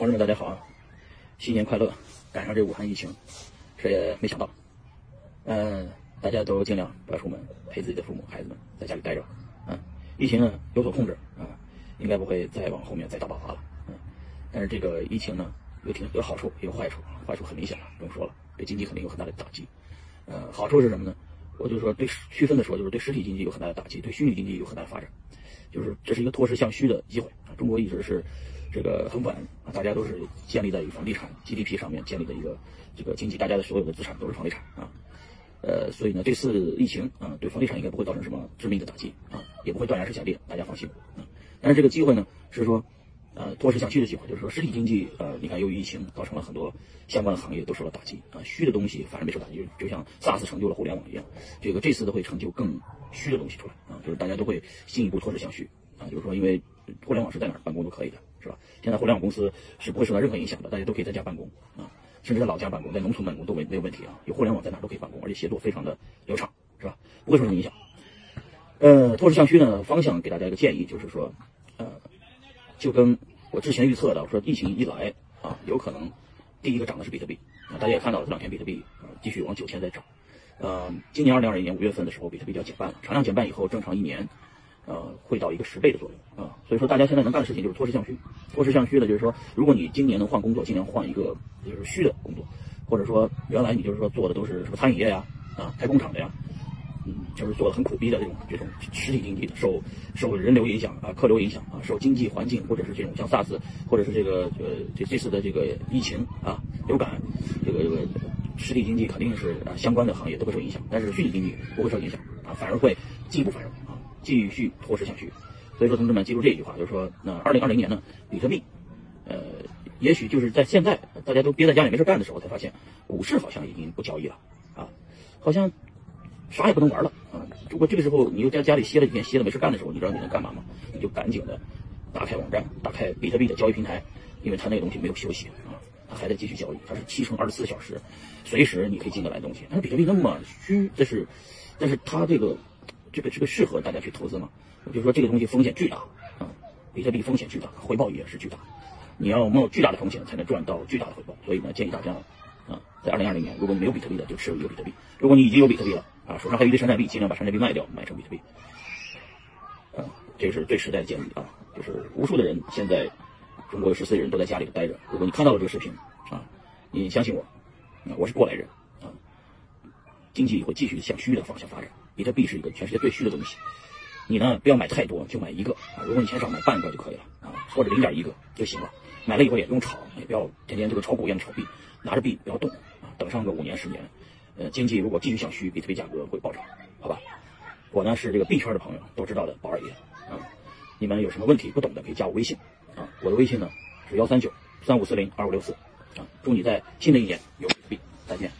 同志们，大家好啊！新年快乐！赶上这武汉疫情，谁也没想到。嗯，大家都尽量不要出门，陪自己的父母、孩子们在家里待着。嗯，疫情呢有所控制啊，应该不会再往后面再大爆发了。嗯，但是这个疫情呢有挺有好处也有坏处，坏处很明显了，不用说了，对经济肯定有很大的打击。呃，好处是什么呢？我就说对区分的说，就是对实体经济有很大的打击，对虚拟经济有很大的发展。就是这是一个脱实向虚的机会啊！中国一直是这个很稳啊，大家都是建立在于房地产 GDP 上面建立的一个这个经济，大家的所有的资产都是房地产啊。呃，所以呢，这次疫情啊，对房地产应该不会造成什么致命的打击啊，也不会断崖式下跌，大家放心啊。但是这个机会呢，是说呃脱实向虚的机会，就是说实体经济呃，你看由于疫情造成了很多相关的行业都受到打击啊，虚的东西反而没受打击，就像 SaaS 成就了互联网一样，这个这次都会成就更虚的东西出来啊，就是大家都会进一步脱实向虚啊，就是说因为互联网是在哪儿办公都可以的，是吧？现在互联网公司是不会受到任何影响的，大家都可以在家办公啊。甚至在老家办公，在农村办公都没没有问题啊！有互联网在哪都可以办公，而且协作非常的流畅，是吧？不会受什么影响。呃，透视向虚呢，方向给大家一个建议，就是说，呃，就跟我之前预测的，我说疫情一来啊，有可能第一个涨的是比特币啊，大家也看到了这两天比特币啊继续往九千在涨。呃，今年二零二一年五月份的时候，比特币就要减半了，产量减半以后，正常一年。呃，会到一个十倍的作用啊，所以说大家现在能干的事情就是脱实向虚。脱实向虚的，就是说，如果你今年能换工作，尽量换一个就是虚的工作，或者说原来你就是说做的都是什么餐饮业呀，啊，开工厂的呀，嗯，就是做的很苦逼的这种这种实体经济的，受受人流影响啊，客流影响啊，受经济环境或者是这种像 SARS 或者是这个呃这这次的这个疫情啊，流感，这个这个实体经济肯定是啊相关的行业都会受影响，但是虚拟经济不会受影响啊，反而会进一步繁荣。继续脱实向虚，所以说同志们记住这句话，就是说，那二零二零年呢，比特币，呃，也许就是在现在大家都憋在家里没事干的时候，才发现股市好像已经不交易了啊，好像啥也不能玩了啊。如果这个时候你又在家里歇了几天，歇的没事干的时候，你知道你能干嘛吗？你就赶紧的打开网站，打开比特币的交易平台，因为它那个东西没有休息啊，它还在继续交易，它是七乘二十四小时，随时你可以进得来东西。但是比特币那么虚，这是，但是它这个。这个这个适合大家去投资吗？我就说这个东西风险巨大啊，比特币风险巨大，回报也是巨大。你要冒巨大的风险才能赚到巨大的回报。所以呢，建议大家啊，在二零二零年，如果你没有比特币的，就持有一个比特币；如果你已经有比特币了啊，手上还有一堆山寨币，尽量把山寨币卖掉，买成比特币。啊，这是最实在的建议啊！就是无数的人现在中国有十四亿人都在家里待着。如果你看到了这个视频啊，你相信我，我是过来人啊，经济会继续向虚的方向发展。比特币是一个全世界最虚的东西，你呢不要买太多，就买一个啊。如果你钱少，买半个就可以了啊，或者零点一个就行了。买了以后也不用炒，也不要天天这个炒股一样的炒币，拿着币不要动啊。等上个五年十年，呃，经济如果继续向虚，比特币价格会暴涨，好吧？我呢是这个币圈的朋友都知道的宝二爷啊。你们有什么问题不懂的可以加我微信啊，我的微信呢是幺三九三五四零二五六四啊。祝你在新的一年有比特币，再见。